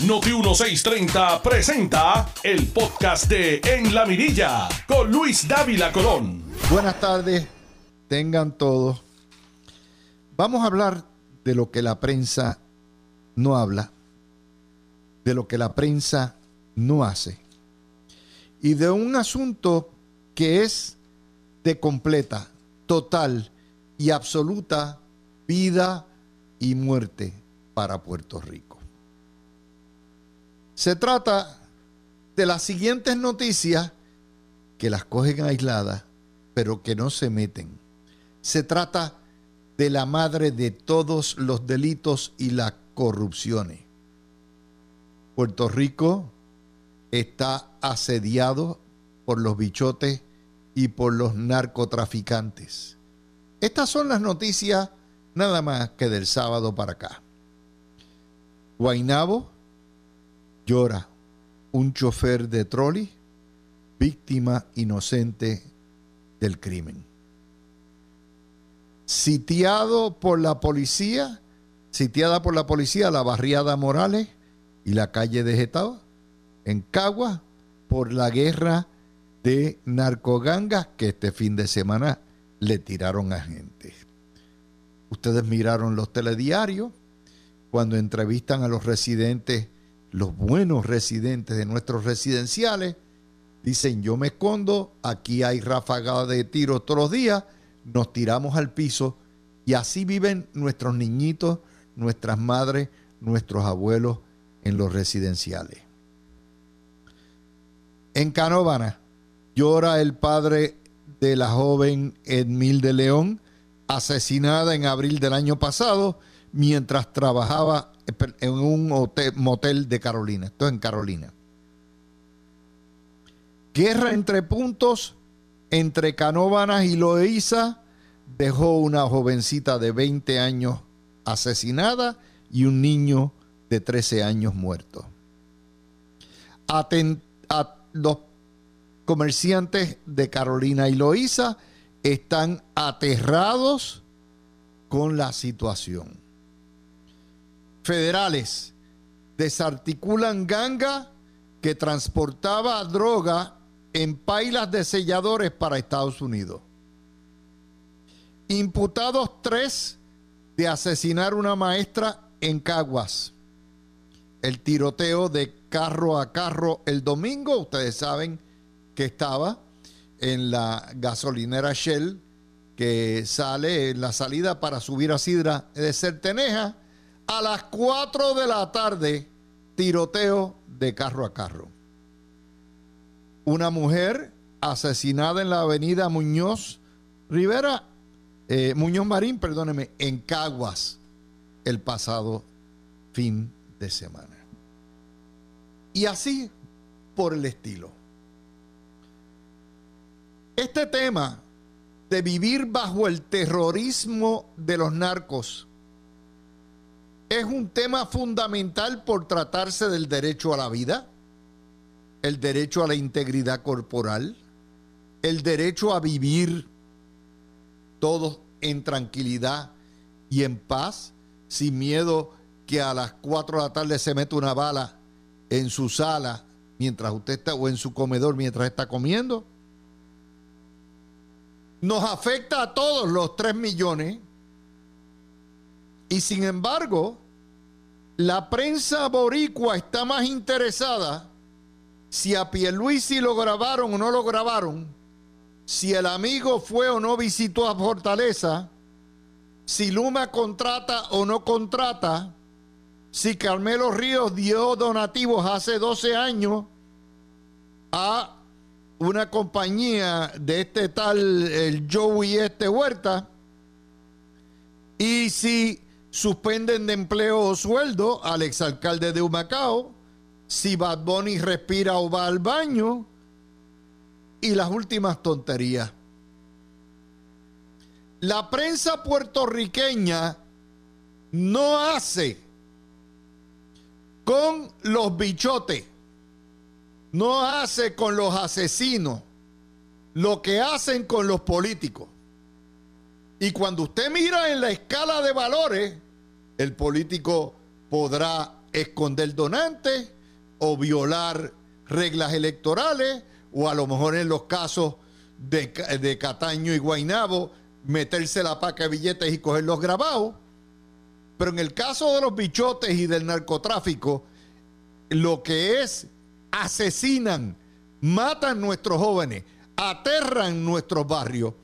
Noti 1630 presenta el podcast de En la Mirilla con Luis Dávila Colón. Buenas tardes, tengan todos. Vamos a hablar de lo que la prensa no habla, de lo que la prensa no hace y de un asunto que es de completa, total y absoluta vida y muerte para Puerto Rico. Se trata de las siguientes noticias que las cogen aisladas, pero que no se meten. Se trata de la madre de todos los delitos y las corrupciones. Puerto Rico está asediado por los bichotes y por los narcotraficantes. Estas son las noticias nada más que del sábado para acá. Guainabo llora un chofer de trolley, víctima inocente del crimen. Sitiado por la policía, sitiada por la policía la barriada Morales y la calle de Getao, en Cagua, por la guerra de narcogangas que este fin de semana le tiraron a gente. Ustedes miraron los telediarios cuando entrevistan a los residentes, los buenos residentes de nuestros residenciales, dicen yo me escondo, aquí hay ráfagas de tiros todos los días, nos tiramos al piso y así viven nuestros niñitos, nuestras madres, nuestros abuelos en los residenciales. En Canóvana llora el padre de la joven Edmil de León, asesinada en abril del año pasado mientras trabajaba en un motel de Carolina. Esto es en Carolina. Guerra entre puntos entre Canóvanas y Loíza dejó una jovencita de 20 años asesinada y un niño de 13 años muerto. los comerciantes de Carolina y Loíza están aterrados con la situación. Federales desarticulan ganga que transportaba droga en pailas de selladores para Estados Unidos. Imputados tres de asesinar una maestra en Caguas. El tiroteo de carro a carro el domingo, ustedes saben que estaba en la gasolinera Shell que sale en la salida para subir a Sidra de Certeneja a las 4 de la tarde, tiroteo de carro a carro. Una mujer asesinada en la avenida Muñoz Rivera, eh, Muñoz Marín, perdóneme, en Caguas el pasado fin de semana. Y así por el estilo. Este tema de vivir bajo el terrorismo de los narcos es un tema fundamental por tratarse del derecho a la vida, el derecho a la integridad corporal, el derecho a vivir todos en tranquilidad y en paz, sin miedo que a las 4 de la tarde se meta una bala en su sala mientras usted está o en su comedor mientras está comiendo nos afecta a todos los 3 millones. Y sin embargo, la prensa boricua está más interesada si a Pierluisi lo grabaron o no lo grabaron, si el amigo fue o no visitó a Fortaleza, si Luma contrata o no contrata, si Carmelo Ríos dio donativos hace 12 años a una compañía de este tal el Joey este Huerta y si suspenden de empleo o sueldo al exalcalde de Humacao, si Bad Bunny respira o va al baño y las últimas tonterías. La prensa puertorriqueña no hace con los bichotes no hace con los asesinos lo que hacen con los políticos. Y cuando usted mira en la escala de valores, el político podrá esconder donantes o violar reglas electorales o a lo mejor en los casos de, de Cataño y Guainabo meterse la paca de billetes y coger los grabados. Pero en el caso de los bichotes y del narcotráfico, lo que es asesinan, matan nuestros jóvenes, aterran nuestros barrios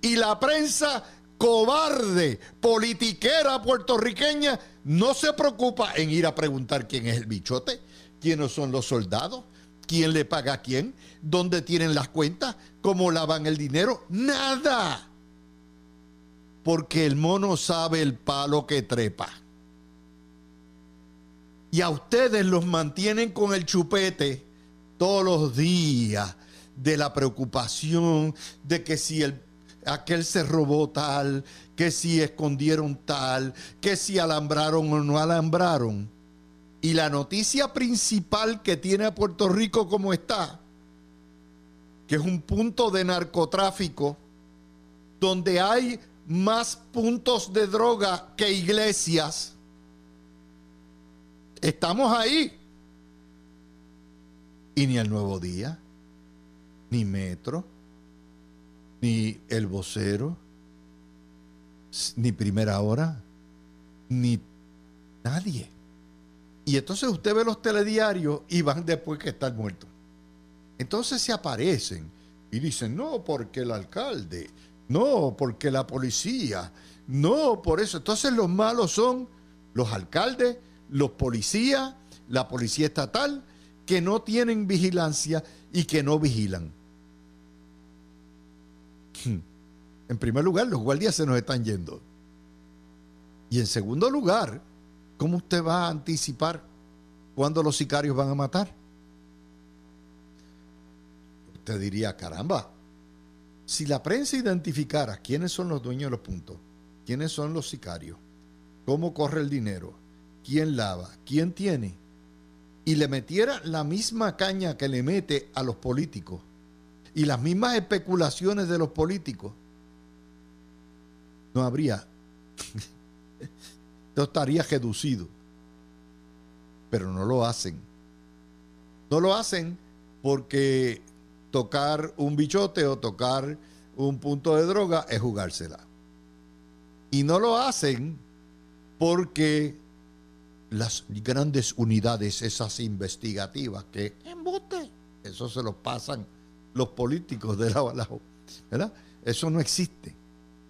y la prensa cobarde, politiquera puertorriqueña, no se preocupa en ir a preguntar quién es el bichote, quiénes son los soldados, quién le paga a quién, dónde tienen las cuentas, cómo lavan el dinero, nada. Porque el mono sabe el palo que trepa. Y a ustedes los mantienen con el chupete todos los días de la preocupación de que si el, aquel se robó tal, que si escondieron tal, que si alambraron o no alambraron. Y la noticia principal que tiene a Puerto Rico como está, que es un punto de narcotráfico, donde hay más puntos de droga que iglesias, Estamos ahí. Y ni el Nuevo Día, ni Metro, ni El Vocero, ni Primera Hora, ni nadie. Y entonces usted ve los telediarios y van después que están muertos. Entonces se aparecen y dicen, no, porque el alcalde, no, porque la policía, no, por eso. Entonces los malos son los alcaldes, los policías, la policía estatal, que no tienen vigilancia y que no vigilan. En primer lugar, los guardias se nos están yendo. Y en segundo lugar, ¿cómo usted va a anticipar cuándo los sicarios van a matar? Usted diría, caramba, si la prensa identificara quiénes son los dueños de los puntos, quiénes son los sicarios, cómo corre el dinero, quién lava, quién tiene, y le metiera la misma caña que le mete a los políticos y las mismas especulaciones de los políticos, no habría, no estaría reducido. Pero no lo hacen. No lo hacen porque tocar un bichote o tocar un punto de droga es jugársela. Y no lo hacen porque las grandes unidades, esas investigativas que embote, eso se lo pasan los políticos de lado a lado, ¿verdad? Eso no existe.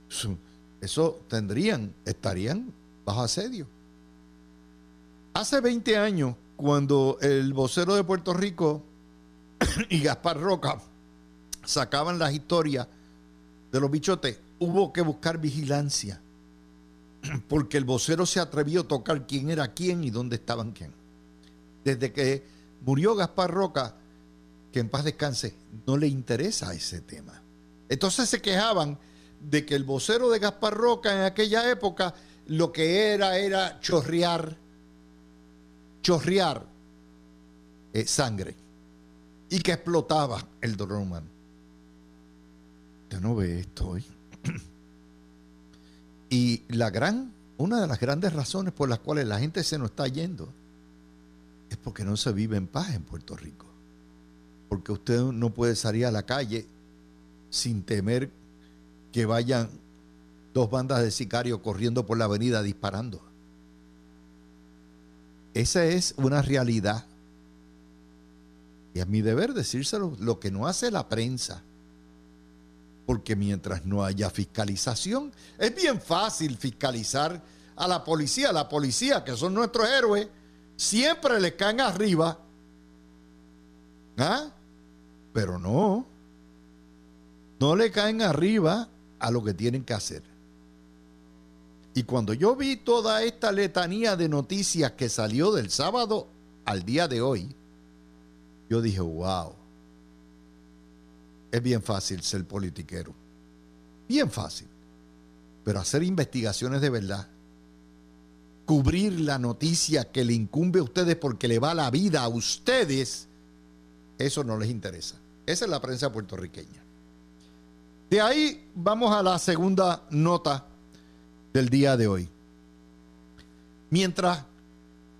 Eso, tendrían, estarían bajo asedio. Hace 20 años, cuando el vocero de Puerto Rico y Gaspar Roca sacaban las historias de los bichotes, hubo que buscar vigilancia porque el vocero se atrevió a tocar quién era quién y dónde estaban quién. Desde que murió Gaspar Roca, que en paz descanse, no le interesa ese tema. Entonces se quejaban de que el vocero de Gaspar Roca en aquella época lo que era era chorrear, chorrear eh, sangre y que explotaba el dolor humano. Usted no ve esto hoy. Y la gran, una de las grandes razones por las cuales la gente se nos está yendo es porque no se vive en paz en Puerto Rico. Porque usted no puede salir a la calle sin temer que vayan dos bandas de sicarios corriendo por la avenida disparando. Esa es una realidad. Y es mi deber decírselo, lo que no hace la prensa porque mientras no haya fiscalización, es bien fácil fiscalizar a la policía. La policía, que son nuestros héroes, siempre le caen arriba. ¿Ah? Pero no. No le caen arriba a lo que tienen que hacer. Y cuando yo vi toda esta letanía de noticias que salió del sábado al día de hoy, yo dije, wow, es bien fácil ser politiquero. Bien fácil. Pero hacer investigaciones de verdad, cubrir la noticia que le incumbe a ustedes porque le va la vida a ustedes, eso no les interesa. Esa es la prensa puertorriqueña. De ahí vamos a la segunda nota del día de hoy. Mientras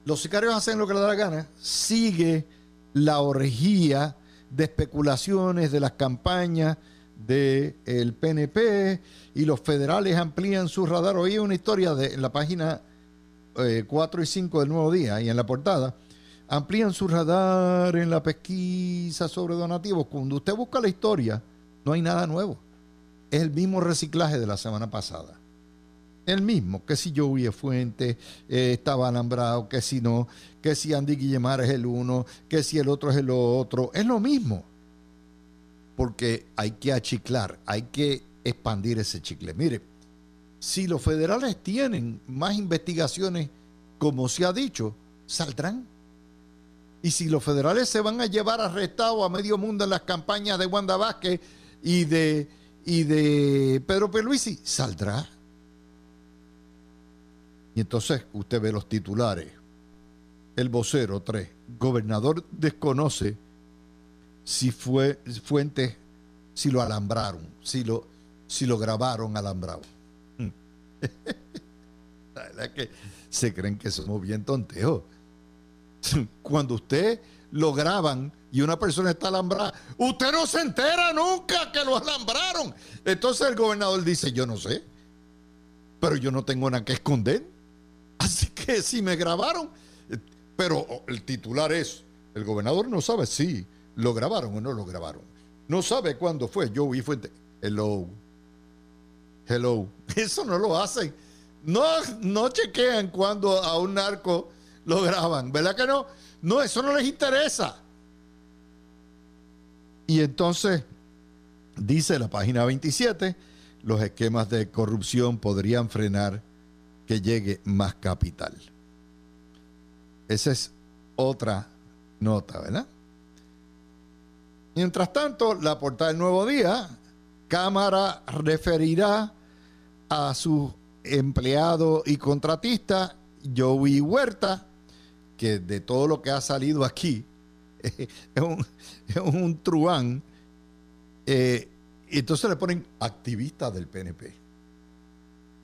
los sicarios hacen lo que les da la gana, sigue la orgía de especulaciones de las campañas del PNP y los federales amplían su radar. Hoy una historia de, en la página 4 eh, y 5 del Nuevo Día y en la portada. Amplían su radar en la pesquisa sobre donativos. Cuando usted busca la historia, no hay nada nuevo. Es el mismo reciclaje de la semana pasada. El mismo, que si Joey Fuente eh, estaba alambrado, que si no, que si Andy Guillemar es el uno, que si el otro es el otro. Es lo mismo porque hay que achiclar, hay que expandir ese chicle. Mire, si los federales tienen más investigaciones, como se ha dicho, saldrán. Y si los federales se van a llevar arrestado a medio mundo en las campañas de Wanda Vázquez y de, y de Pedro Peluisi, saldrá. Y entonces usted ve los titulares. El vocero 3. Gobernador desconoce si fue fuentes, si lo alambraron, si lo, si lo grabaron alambrado. La verdad es que se creen que somos bien tonteos. Cuando usted lo graban y una persona está alambrada, usted no se entera nunca que lo alambraron. Entonces el gobernador dice, yo no sé, pero yo no tengo nada que esconder. Así que si me grabaron, pero el titular es, el gobernador no sabe, sí, ¿Lo grabaron o no lo grabaron? No sabe cuándo fue. Yo vi fuente. Hello. Hello. Eso no lo hacen. No, no chequean cuando a un narco lo graban. ¿Verdad que no? No, eso no les interesa. Y entonces, dice la página 27, los esquemas de corrupción podrían frenar que llegue más capital. Esa es otra nota, ¿verdad? Mientras tanto, la portada del Nuevo Día, Cámara referirá a su empleado y contratista, Joey Huerta, que de todo lo que ha salido aquí, es un, es truán. Eh, entonces le ponen activista del PNP.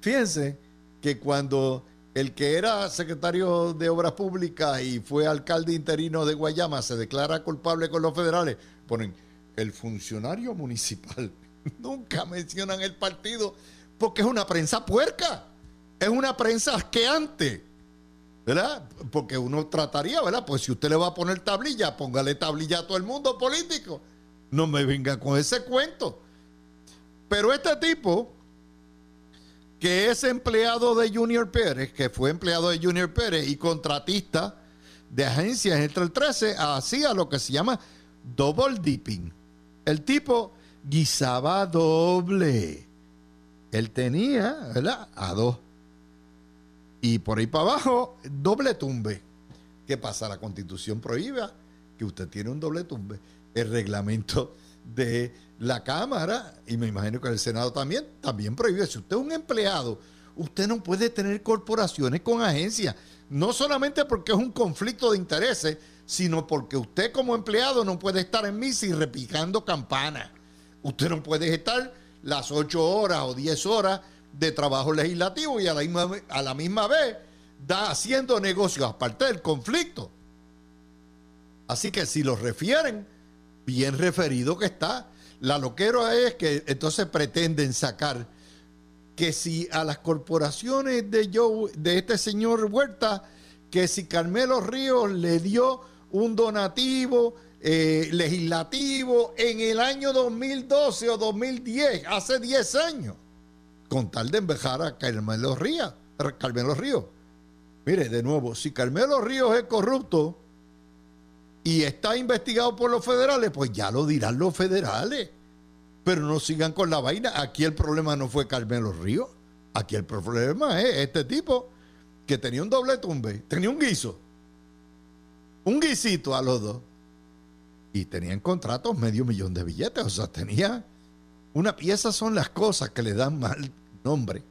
Fíjense que cuando el que era secretario de Obras Públicas y fue alcalde interino de Guayama se declara culpable con los federales, ponen el funcionario municipal. Nunca mencionan el partido porque es una prensa puerca, es una prensa asqueante, ¿verdad? Porque uno trataría, ¿verdad? Pues si usted le va a poner tablilla, póngale tablilla a todo el mundo político. No me venga con ese cuento. Pero este tipo, que es empleado de Junior Pérez, que fue empleado de Junior Pérez y contratista de agencias entre el 13, hacía lo que se llama double dipping. El tipo guisaba doble. Él tenía, ¿verdad? A dos. Y por ahí para abajo, doble tumbe. ¿Qué pasa? La constitución prohíbe que usted tiene un doble tumbe. El reglamento de la Cámara, y me imagino que el Senado también, también prohíbe. Si usted es un empleado, usted no puede tener corporaciones con agencias. No solamente porque es un conflicto de intereses, sino porque usted como empleado no puede estar en misa y repicando campanas. Usted no puede estar las ocho horas o diez horas de trabajo legislativo y a la misma, a la misma vez da haciendo negocios, aparte del conflicto. Así que si lo refieren, bien referido que está. La loquera es que entonces pretenden sacar que si a las corporaciones de, Joe, de este señor Huerta, que si Carmelo Ríos le dio un donativo eh, legislativo en el año 2012 o 2010, hace 10 años, con tal de embejar a Carmelo Ríos. Carmelo Ríos. Mire, de nuevo, si Carmelo Ríos es corrupto y está investigado por los federales, pues ya lo dirán los federales. Pero no sigan con la vaina. Aquí el problema no fue Carmelo Ríos. Aquí el problema es este tipo que tenía un doble tumbe, tenía un guiso un guisito a los dos. Y tenían contratos medio millón de billetes. O sea, tenía una pieza son las cosas que le dan mal nombre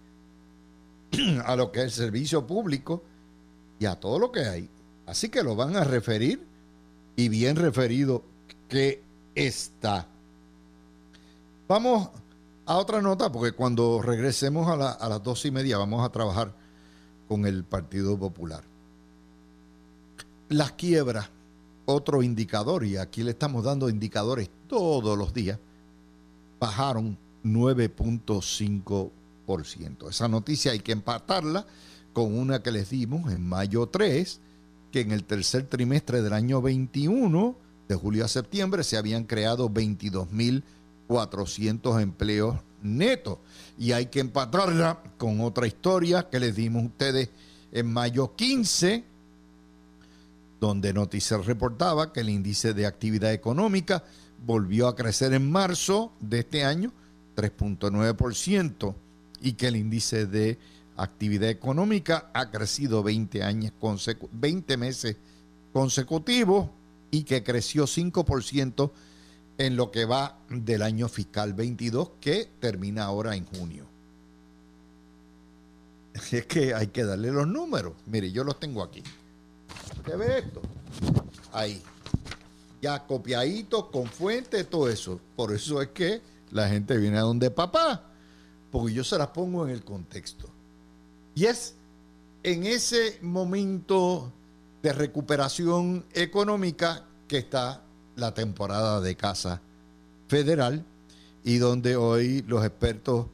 a lo que es el servicio público y a todo lo que hay. Así que lo van a referir y bien referido que está. Vamos a otra nota, porque cuando regresemos a, a las dos y media vamos a trabajar con el Partido Popular. las quiebras, otro indicador, y aquí le estamos dando indicadores todos los días, bajaron 9.5%. Esa noticia hay que empatarla con una que les dimos en mayo 3, que en el tercer trimestre del año 21, de julio a septiembre, se habían creado 22.400 empleos netos. Y hay que empatarla con otra historia que les dimos a ustedes en mayo 15, donde Noticias reportaba que el índice de actividad económica volvió a crecer en marzo de este año, 3.9%, y que el índice de actividad económica ha crecido 20, años 20 meses consecutivos y que creció 5% en lo que va del año fiscal 22 que termina ahora en junio. Es que hay que darle los números. Mire, yo los tengo aquí. ¿Qué ve esto? Ahí. Ya copiadito, con fuente, todo eso. Por eso es que la gente viene a donde papá. Porque yo se las pongo en el contexto. Y es en ese momento de recuperación económica que está la temporada de casa federal y donde hoy los expertos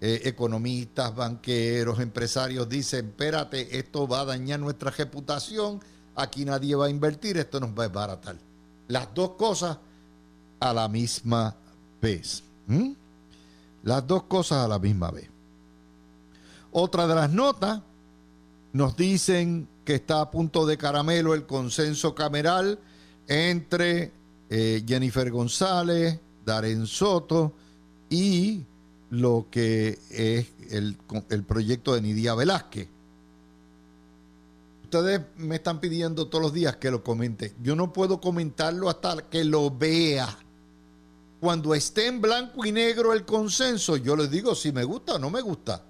eh, economistas, banqueros, empresarios dicen, espérate, esto va a dañar nuestra reputación, aquí nadie va a invertir, esto nos va a desbaratar. Las dos cosas a la misma vez. Las dos cosas a la misma vez. Otra de las notas nos dicen que está a punto de caramelo el consenso cameral entre eh, Jennifer González, Darren Soto y lo que es el, el proyecto de Nidia Velázquez. Ustedes me están pidiendo todos los días que lo comente. Yo no puedo comentarlo hasta que lo vea. Cuando esté en blanco y negro el consenso, yo les digo si me gusta o no me gusta.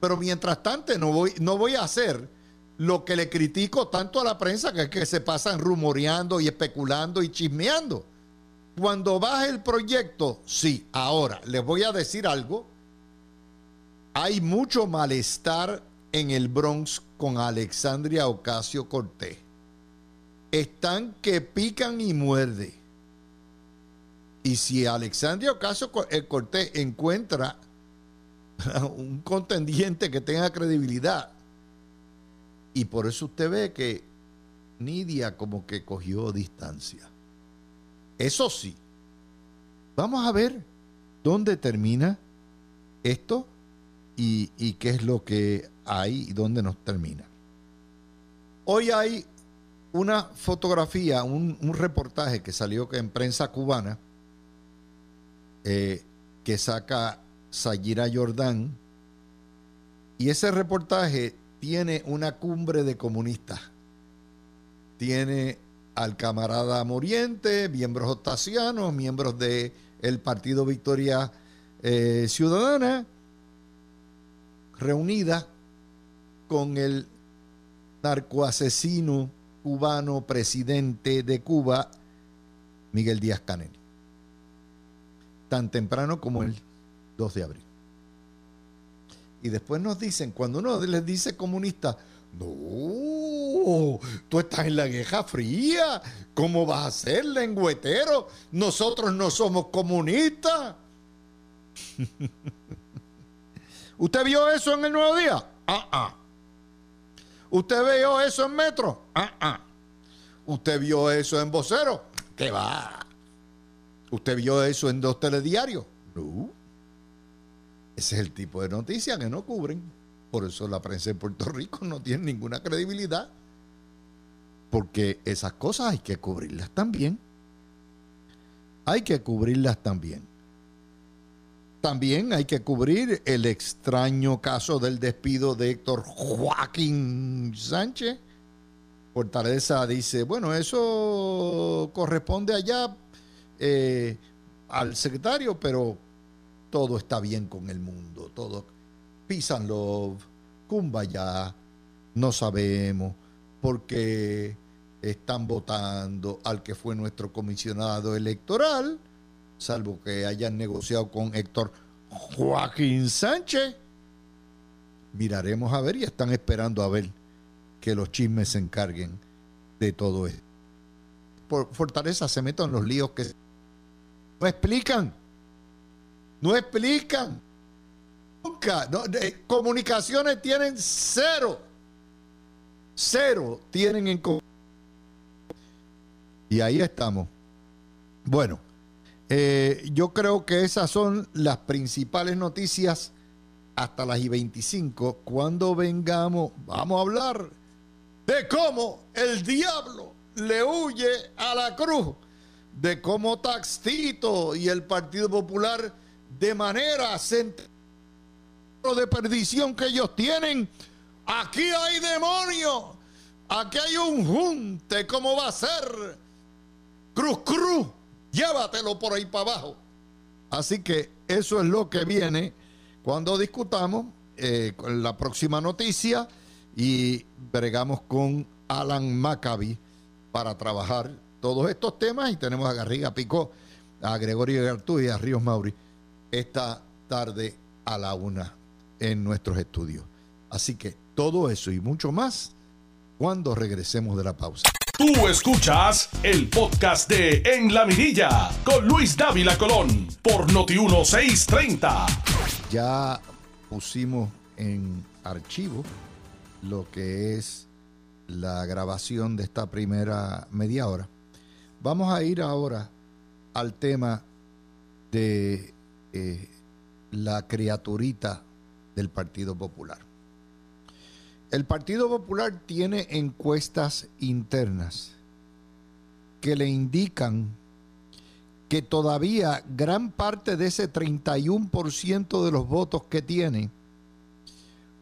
Pero mientras tanto no voy, no voy a hacer lo que le critico tanto a la prensa, que que se pasan rumoreando y especulando y chismeando. Cuando baje el proyecto, sí. Ahora, les voy a decir algo. Hay mucho malestar en el Bronx con Alexandria Ocasio Cortés. Están que pican y muerde. Y si Alexandria Ocasio Cortés encuentra un contendiente que tenga credibilidad. Y por eso usted ve que Nidia como que cogió distancia. Eso sí, vamos a ver dónde termina esto y, qué es lo que hay y nos termina. Hoy hay una fotografía, un, reportaje que salió en prensa cubana eh, que saca Sayira Jordán. Y ese reportaje tiene una cumbre de comunistas. Tiene al camarada Moriente, miembros octasianos, miembros del el Partido Victoria eh, Ciudadana, reunida con el narcoasesino cubano presidente de Cuba, Miguel Díaz Canel. Tan temprano como el 2 de abril. Y después nos dicen, cuando uno les dice comunista, no, tú estás en la guerra fría, ¿cómo vas a ser lengüetero? Nosotros no somos comunistas. ¿Usted vio eso en el Nuevo Día? Ah, ah. ¿Usted vio eso en Metro? Ah, ah. ¿Usted vio eso en Vocero? ¿Qué va? ¿Usted vio eso en dos telediarios? No. Ese es el tipo de noticias que no cubren. Por eso la prensa en Puerto Rico no tiene ninguna credibilidad. Porque esas cosas hay que cubrirlas también. Hay que cubrirlas también. También hay que cubrir el extraño caso del despido de Héctor Joaquín Sánchez. Fortaleza dice, bueno, eso corresponde allá eh, al secretario, pero todo está bien con el mundo, todo peace and love, kumbaya, no sabemos, porque están votando al que fue nuestro comisionado electoral, salvo que hayan negociado con Héctor Joaquín Sánchez. Miraremos a ver y están esperando a ver que los chismes se encarguen de todo esto. Por Fortaleza se meten en los líos que no explican. No explican. Nunca. comunicaciones tienen cero. Cero tienen en Y ahí estamos. Bueno, eh, yo creo que esas son las principales noticias hasta las y 25. Cuando vengamos, vamos a hablar de cómo el diablo le huye a la cruz, de cómo Taxito y el Partido Popular de manera de perdición que ellos tienen. Aquí hay demonio. Aquí hay un junte. ¿Cómo va a ser? Cruz, cruz. Llévatelo por ahí para abajo. Así que eso es lo que viene cuando discutamos eh, la próxima noticia y bregamos con Alan Maccabi para trabajar todos estos temas y tenemos a Garriga Picó, a Gregorio Gartú y a Ríos Mauri esta tarde a la una en nuestros estudios. Así que todo eso y mucho más cuando regresemos de la pausa. Tú escuchas el podcast de En la Mirilla con Luis Dávila Colón por Noti 1630. Ya pusimos en archivo lo que es la grabación de esta primera media hora. Vamos a ir ahora al tema de eh, la criaturita del Partido Popular. El Partido Popular tiene encuestas internas que le indican que todavía gran parte de ese 31% de los votos que tiene,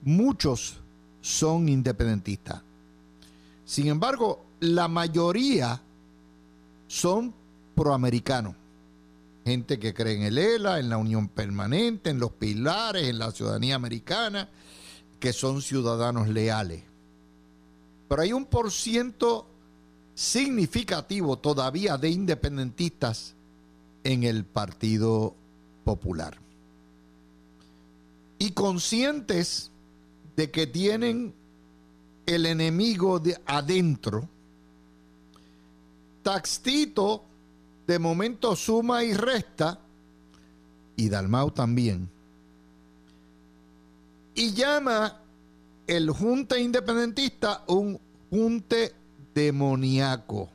muchos son independentistas. Sin embargo, la mayoría son proamericanos. Gente que cree en el ELA, en la unión permanente, en los pilares, en la ciudadanía americana, que son ciudadanos leales. Pero hay un por ciento significativo todavía de independentistas en el Partido Popular. Y conscientes de que tienen el enemigo de adentro, Taxito de momento suma y resta, y Dalmau también, y llama el junte independentista un junte demoníaco.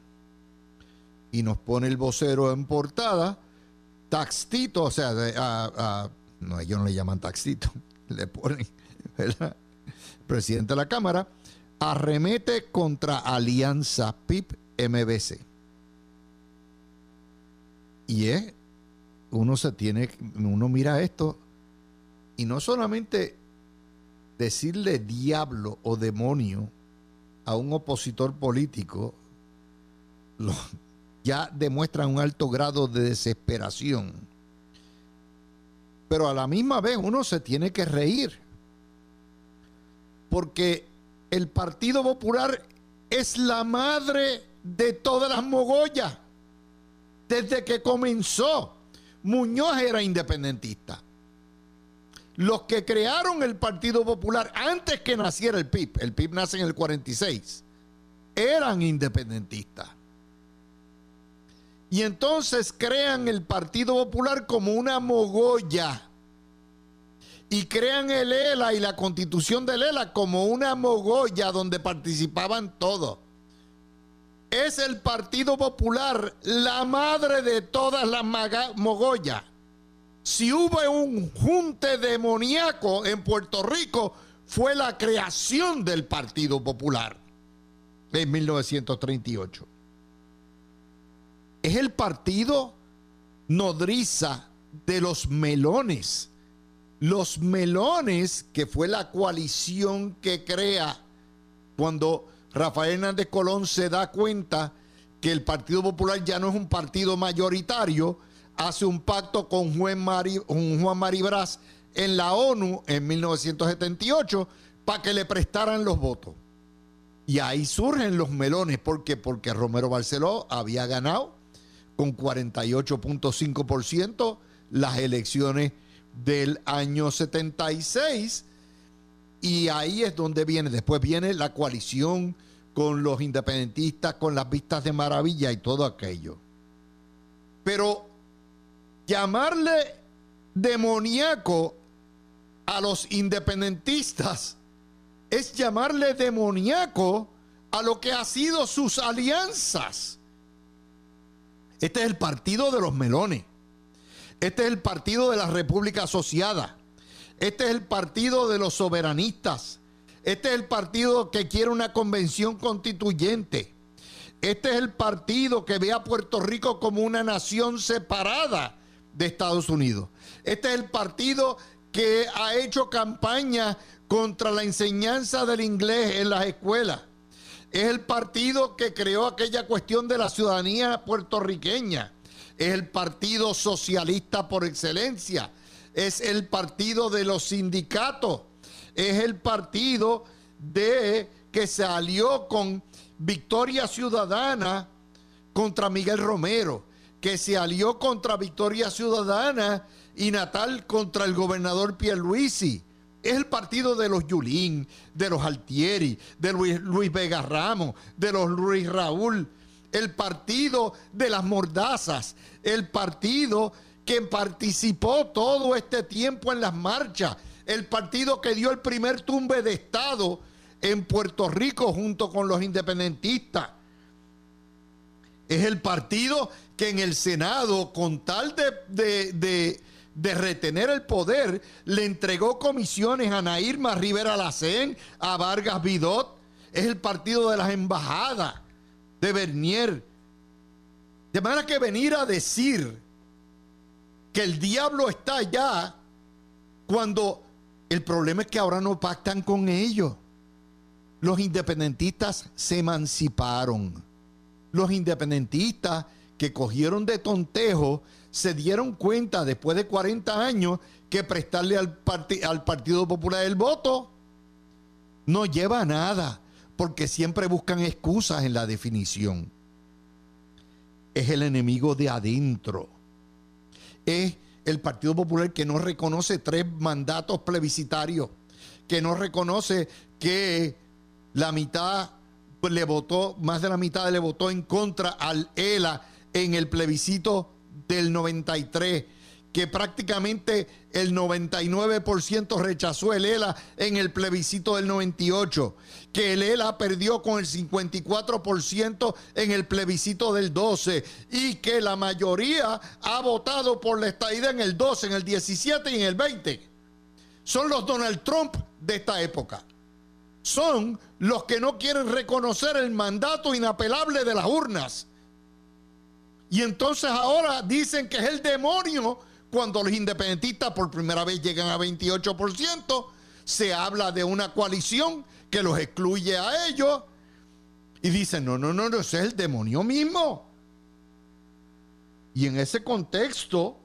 Y nos pone el vocero en portada, Taxito, o sea, no, ellos no le llaman Taxito, le ponen, ¿verdad? presidente de la Cámara, arremete contra Alianza PIP MBC. Y es, uno se tiene, uno mira esto y no solamente decirle diablo o demonio a un opositor político ya demuestra un alto grado de desesperación. Pero a la misma vez uno se tiene que reír porque el Partido Popular es la madre de todas las mogollas. Desde que comenzó, Muñoz era independentista. Los que crearon el Partido Popular antes que naciera el PIB, el PIB nace en el 46, eran independentistas. Y entonces crean el Partido Popular como una mogolla y crean el ELA y la constitución del ELA como una mogolla donde participaban todos. Es el Partido Popular la madre de todas las mogollas. Si hubo un junte demoníaco en Puerto Rico, fue la creación del Partido Popular en 1938. Es el partido nodriza de los melones los melones, que fue la coalición que crea cuando Rafael Hernández Colón se da cuenta que el Partido Popular ya no es un partido mayoritario, hace un pacto con Juan, Mari, Juan Maribras en la ONU en 1978 para que le prestaran los votos. Y ahí surgen los melones. ¿Por qué? Porque Romero Barceló había ganado con 48.5% las elecciones del año 76 y ahí es donde viene, después viene la coalición con los independentistas, con las vistas de maravilla y todo aquello. Pero llamarle demoníaco a los independentistas es llamarle demoníaco a lo que ha sido sus alianzas. Este es el partido de los melones. Este es el partido de la República Asociada. Este es el partido de los soberanistas. Este es el partido que quiere una convención constituyente. Este es el partido que ve a Puerto Rico como una nación separada de Estados Unidos. Este es el partido que ha hecho campaña contra la enseñanza del inglés en las escuelas. Es el partido que creó aquella cuestión de la ciudadanía puertorriqueña. Es el partido socialista por excelencia. Es el partido de los sindicatos es el partido de que se alió con Victoria Ciudadana contra Miguel Romero, que se alió contra Victoria Ciudadana y Natal contra el gobernador Pierluisi. Es el partido de los Yulín, de los Altieri, de Luis, Luis Vega Ramos, de los Luis Raúl, el partido de las mordazas, el partido que participó todo este tiempo en las marchas, el partido que dio el primer tumbe de Estado en Puerto Rico junto con los independentistas. Es el partido que en el Senado, con tal de, retener el poder, le entregó comisiones a Nairma Rivera Lacén, a Vargas Vidot. Es el partido de las embajadas de Bernier. De manera que venir a decir que el diablo está allá cuando el problema es que ahora no pactan con ellos. Los independentistas se emanciparon. Los independentistas que cogieron de tontejo se dieron cuenta después de 40 años que prestarle al, al Partido Popular el voto no lleva a nada, porque siempre buscan excusas en la definición. Es el enemigo de adentro. Es el Partido Popular que no reconoce tres mandatos plebiscitarios, que no reconoce que la mitad le votó, más de la mitad le votó en contra al ELA en el plebiscito del 93 que prácticamente el 99% rechazó el ELA en el plebiscito del 98, que el ELA perdió con el 54% en el plebiscito del 12 y que la mayoría ha votado por la estadía en el 12, en el 17 y en el 20. Son los Donald Trump de esta época. Son los que no quieren reconocer el mandato inapelable de las urnas. Y entonces ahora dicen que es el demonio cuando los independentistas por primera vez llegan a 28%, se habla de una coalición que los excluye a ellos y dicen, no, no, no, no, ese es el demonio mismo. Y en ese contexto,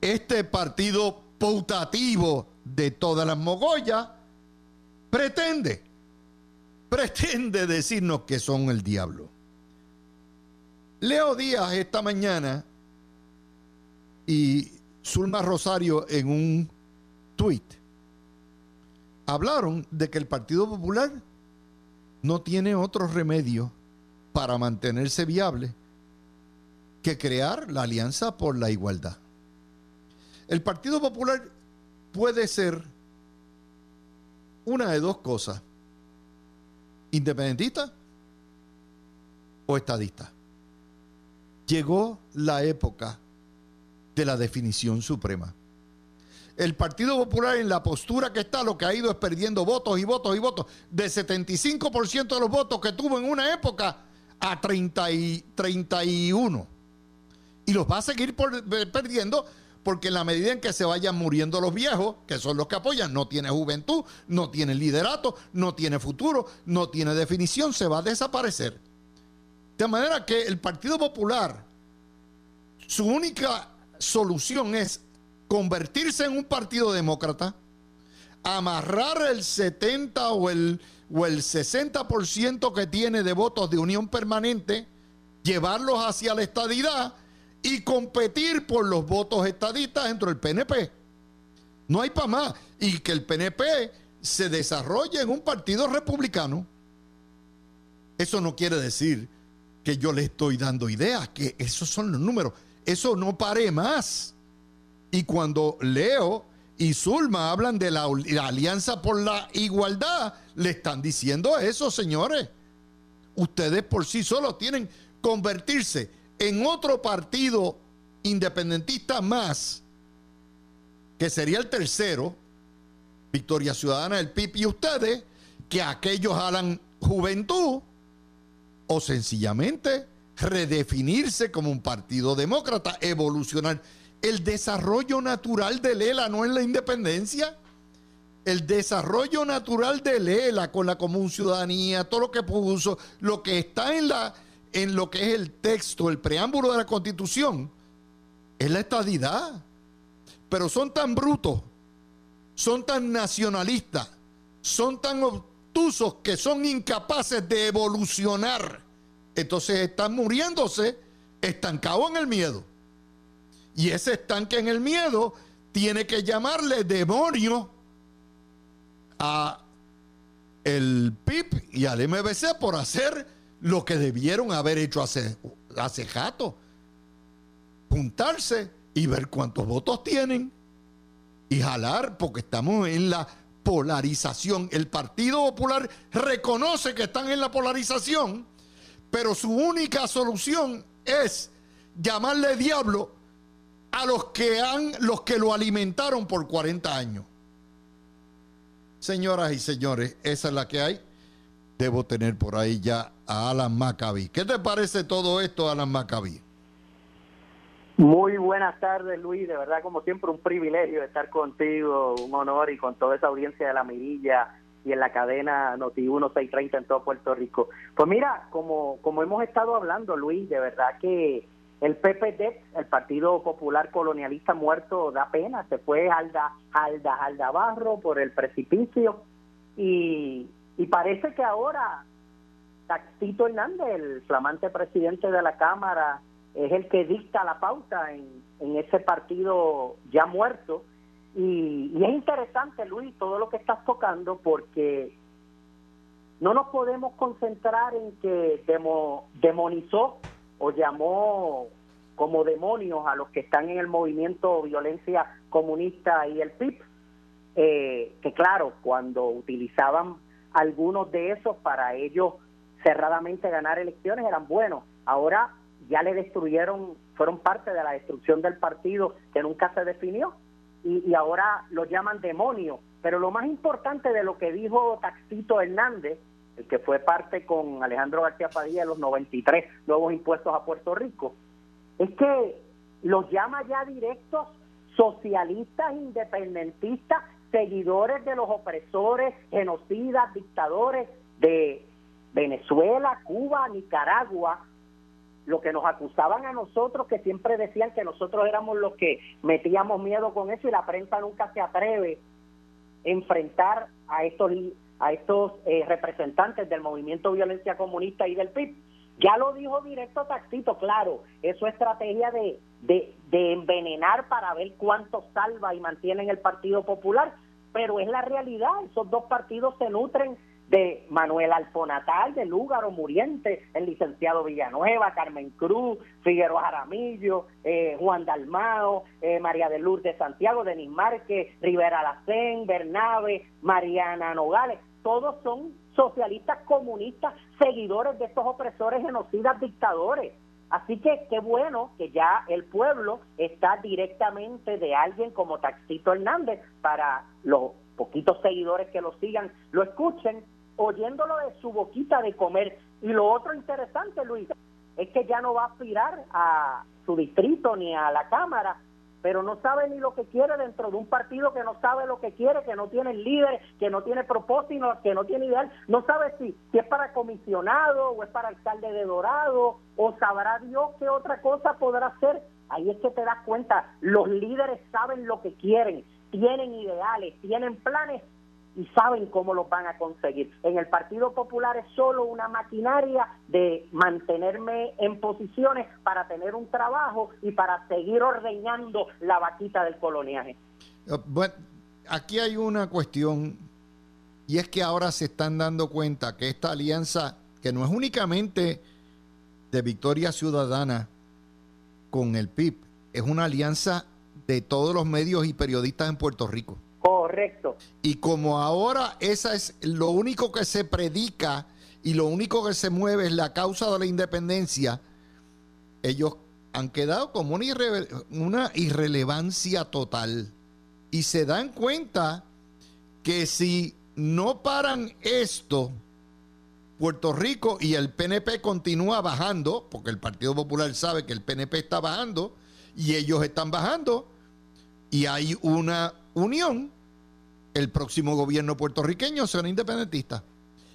este partido putativo de todas las mogollas pretende, pretende decirnos que son el diablo. Leo Díaz esta mañana y Zulma Rosario en un tuit hablaron de que el Partido Popular no tiene otro remedio para mantenerse viable que crear la Alianza por la Igualdad. El Partido Popular puede ser una de dos cosas, independentista o estadista. Llegó la época de la definición suprema. El Partido Popular en la postura que está lo que ha ido es perdiendo votos y votos y votos. De 75% de los votos que tuvo en una época a 30 y 31. Y los va a seguir perdiendo porque en la medida en que se vayan muriendo los viejos, que son los que apoyan, no tiene juventud, no tiene liderato, no tiene futuro, no tiene definición, se va a desaparecer. De manera que el Partido Popular, su única solución es convertirse en un partido demócrata, amarrar el 70 o el, o el 60% que tiene de votos de unión permanente, llevarlos hacia la estadidad y competir por los votos estadistas dentro del PNP. No hay para más. Y que el PNP se desarrolla en un partido republicano. Eso no quiere decir que yo le estoy dando ideas, que esos son los números. Eso no pare más. Y cuando Leo y Zulma hablan de la, Alianza por la Igualdad, le están diciendo eso, señores. Ustedes por sí solos tienen convertirse en otro partido independentista más, que sería el tercero, Victoria Ciudadana del PIB y ustedes, que aquellos hagan juventud o sencillamente redefinirse como un partido demócrata, evolucionar. El desarrollo natural de Lela no es la independencia. El desarrollo natural de Lela con la común ciudadanía, todo lo que puso, lo que está en, la, en lo que es el texto, el preámbulo de la constitución, es la estadidad. Pero son tan brutos, son tan nacionalistas, son tan que son incapaces de evolucionar. Entonces están muriéndose estancados en el miedo. Y ese estanque en el miedo tiene que llamarle demonio a el PIB y al MBC por hacer lo que debieron haber hecho hace, hace jato. Juntarse y ver cuántos votos tienen y jalar porque estamos en la polarización. El Partido Popular reconoce que están en la polarización, pero su única solución es llamarle diablo a los que han los que lo alimentaron por 40 años. Señoras y señores, esa es la que hay. Debo tener por ahí ya a Alan Maccabi. ¿Qué te parece todo esto, Alan Maccabi? Muy buenas tardes, Luis. De verdad, como siempre, un privilegio estar contigo, un honor y con toda esa audiencia de la mirilla y en la cadena Noti 1630 en todo Puerto Rico. Pues mira, como, como hemos estado hablando, Luis, de verdad que el PPD, el Partido Popular Colonialista muerto, da pena, se fue al da barro por el precipicio y, y parece que ahora Tito Hernández, el flamante presidente de la Cámara, es el que dicta la pauta en, en ese partido ya muerto. Y, y, es interesante, Luis, todo lo que estás tocando, porque no nos podemos concentrar en que demo, demonizó o llamó como demonios a los que están en el movimiento violencia comunista y el PIB, eh, que claro, cuando utilizaban algunos de esos para ellos cerradamente ganar elecciones eran buenos. Ahora ya le destruyeron, fueron parte de la destrucción del partido que nunca se definió y, ahora lo llaman demonio. Pero lo más importante de lo que dijo Taxito Hernández el que fue parte con Alejandro García Padilla de los 93 nuevos impuestos a Puerto Rico, es que los llama ya directos socialistas, independentistas, seguidores de los opresores, genocidas, dictadores de Venezuela, Cuba, Nicaragua, lo que nos acusaban a nosotros, que siempre decían que nosotros éramos los que metíamos miedo con eso y la prensa nunca se atreve a enfrentar a estos a estos eh, representantes del movimiento violencia comunista y del PIB. Ya lo dijo directo Taxito, claro, es su estrategia de, de, envenenar para ver cuánto salva y mantiene el Partido Popular, pero es la realidad, esos dos partidos se nutren de Manuel Alfonatal, de Lúgaro Muriente, el licenciado Villanueva, Carmen Cruz, Figueroa Jaramillo, eh, Juan Dalmao, eh, María de Lourdes Santiago, Denis Márquez, Rivera Lacén, Bernabe, Mariana Nogales todos son socialistas comunistas, seguidores de estos opresores, genocidas, dictadores. Así que qué bueno que ya el pueblo está directamente de alguien como Taxito Hernández para los poquitos seguidores que lo sigan, lo escuchen, oyéndolo de su boquita de comer. Y lo otro interesante, Luis, es que ya no va a aspirar a su distrito ni a la Cámara, pero no sabe ni lo que quiere dentro de un partido que no sabe lo que quiere, que no tiene líder, que no tiene propósito, que no tiene ideal, no sabe si, si es para comisionado o es para alcalde de Dorado o sabrá Dios qué otra cosa podrá hacer. Ahí es que te das cuenta, los líderes saben lo que quieren, tienen ideales, tienen planes y saben cómo los van a conseguir. En el Partido Popular es solo una maquinaria de mantenerme en posiciones para tener un trabajo y para seguir ordeñando la vaquita del coloniaje. Eh, bueno, aquí hay una cuestión Y es que ahora se están dando cuenta que esta alianza, que no es únicamente de Victoria Ciudadana con el PIB, es una alianza de todos los medios y periodistas en Puerto Rico. Correcto. Y como ahora esa es lo único que se predica y lo único que se mueve es la causa de la independencia, ellos han quedado como una, una irrelevancia total. Y se dan cuenta que si no paran esto, Puerto Rico y el PNP continúa bajando, porque el Partido Popular sabe que el PNP está bajando y ellos están bajando, y hay una unión, el próximo gobierno puertorriqueño será independentista.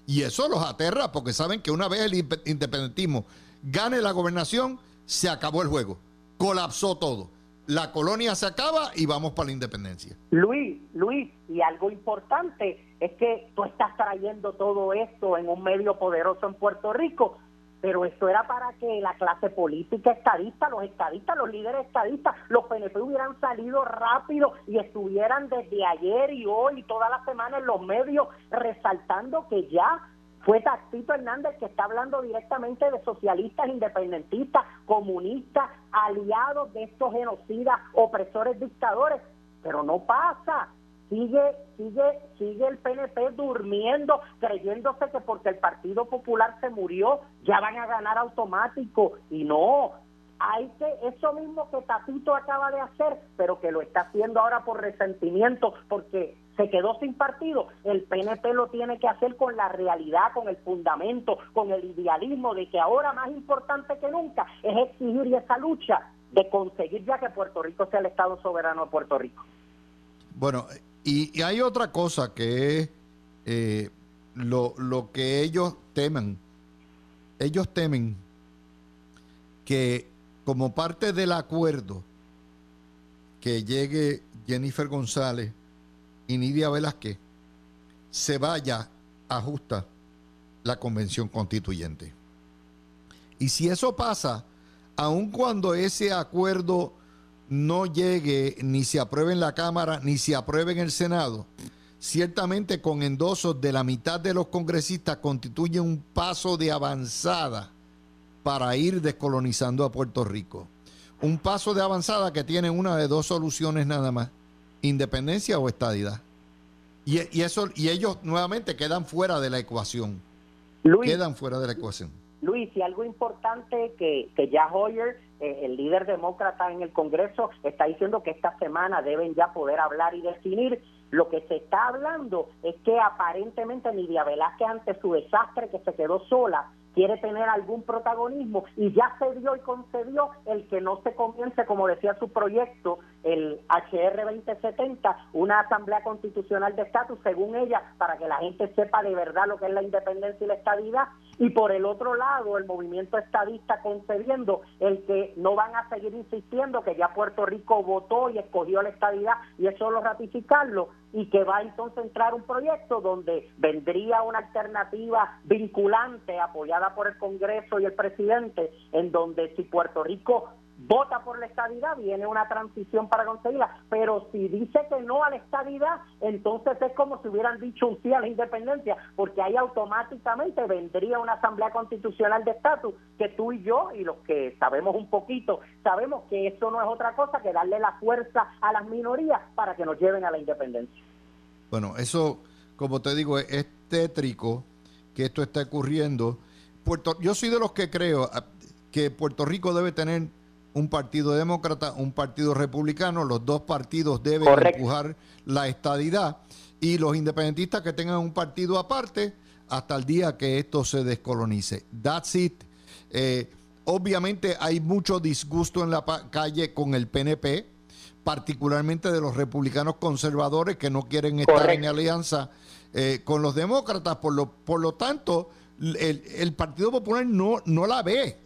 Y eso los aterra porque saben que una vez el independentismo gane la gobernación, se acabó el juego, colapsó todo. La colonia se acaba y vamos para la independencia. Luis, Luis, y algo importante es que tú estás trayendo todo esto en un medio poderoso en Puerto Rico, pero esto era para que la clase política estadista, los estadistas, los líderes estadistas, los PNP hubieran salido rápido y estuvieran desde ayer y hoy y toda la semana en los medios resaltando que ya fue Tacito Hernández que está hablando directamente de socialistas, independentistas, comunistas, aliados de estos genocidas, opresores, dictadores, pero no pasa sigue sigue sigue el PNP durmiendo creyéndose que porque el Partido Popular se murió ya van a ganar automático. Y no hay que eso mismo que Tatito acaba de hacer pero que lo está haciendo ahora por resentimiento porque se quedó sin partido el PNP lo tiene que hacer con la realidad con el fundamento con el idealismo de que ahora más importante que nunca es exigir esa lucha de conseguir ya que Puerto Rico sea el Estado soberano de Puerto Rico. Bueno y, hay otra cosa que es eh, lo, lo que ellos temen. Ellos temen que como parte del acuerdo que llegue Jennifer González y Nidia Velázquez, se vaya a justa la convención constituyente. Y si eso pasa, aun cuando ese acuerdo no llegue ni se apruebe en la Cámara ni se apruebe en el Senado, ciertamente con endosos de la mitad de los congresistas constituye un paso de avanzada para ir descolonizando a Puerto Rico. Un paso de avanzada que tiene una de dos soluciones nada más, independencia o estadidad. Y, eso, y ellos nuevamente quedan fuera de la ecuación. quedan fuera de la ecuación. Luis, y algo importante que, que ya Hoyer eh, el líder demócrata en el Congreso está diciendo que esta semana deben ya poder hablar y definir. Lo que se está hablando es que aparentemente Nidia Velázquez ante su desastre que se quedó sola quiere tener algún protagonismo y ya se dio y concedió el que no se comience, como decía su proyecto, el HR 2070, una asamblea constitucional de estatus, según ella, para que la gente sepa de verdad lo que es la independencia y la estabilidad. Y por el otro lado, el movimiento estadista concediendo el que no van a seguir insistiendo que ya Puerto Rico votó y escogió la estabilidad y es solo ratificarlo y que va entonces a entrar un proyecto donde vendría una alternativa vinculante apoyada por el Congreso y el presidente, en donde si Puerto Rico vota por la estabilidad, viene una transición para conseguirla, pero si dice que no a la estabilidad, entonces es como si hubieran dicho un sí a la independencia, porque ahí automáticamente vendría una asamblea constitucional de estatus que tú y yo y los que sabemos un poquito, sabemos que eso no es otra cosa que darle la fuerza a las minorías para que nos lleven a la independencia. Bueno, eso, como te digo, es tétrico que esto esté ocurriendo. Puerto, yo soy de los que creo ah, que Puerto Rico debe tener un partido demócrata, un partido republicano, los dos partidos deben empujar la estadidad y los independentistas que tengan un partido aparte hasta el día que esto se descolonice. That's it. Eh, obviamente hay mucho disgusto en la calle con el PNP, particularmente de los republicanos conservadores que no quieren estar en alianza eh, con los demócratas. Por lo, por lo tanto, el, el Partido Popular no, no la ve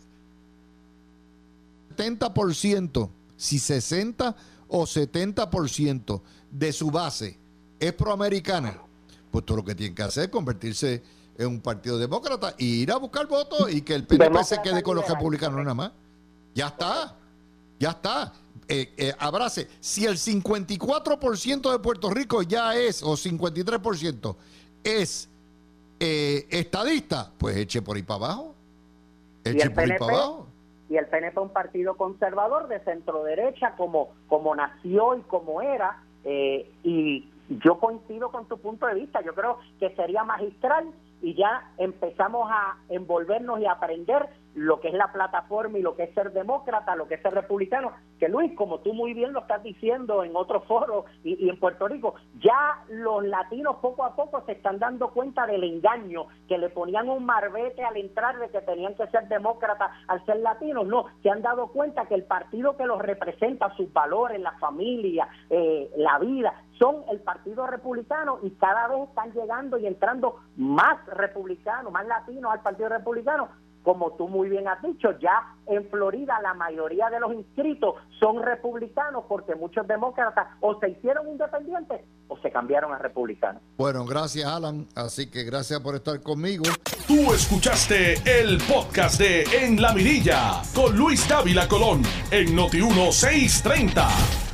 70%, si 60 o 70% de su base es proamericana, pues todo lo que tiene que hacer es convertirse en un partido demócrata y ir a buscar votos y que el PNP se quede con los republicanos nada más. Ya está, ya está. Eh, eh, abrace. Si el 54% de Puerto Rico ya es, o 53%, es eh, estadista, pues eche por ahí para abajo. Eche por PNP, ahí para abajo. Y el PNP es un partido conservador de centro derecha como, como nació y como era. Eh, y yo coincido con tu punto de vista. Yo creo que sería magistral y ya empezamos a envolvernos y a aprender lo que es la plataforma y lo que es ser demócrata, lo que es ser republicano, que Luis, como tú muy bien lo estás diciendo en otros foros y, en Puerto Rico, ya los latinos poco a poco se están dando cuenta del engaño, que le ponían un marbete al entrar de que tenían que ser demócratas al ser latinos, no, se han dado cuenta que el partido que los representa, sus valores, la familia, eh, la vida, son el Partido Republicano y cada vez están llegando y entrando más republicanos, más latinos al Partido Republicano. Como tú muy bien has dicho, ya en Florida la mayoría de los inscritos son republicanos porque muchos demócratas o se hicieron independientes o se cambiaron a republicanos. Bueno, gracias Alan, así que gracias por estar conmigo. Tú escuchaste el podcast de En la Mirilla con Luis Dávila Colón en Noti 1630.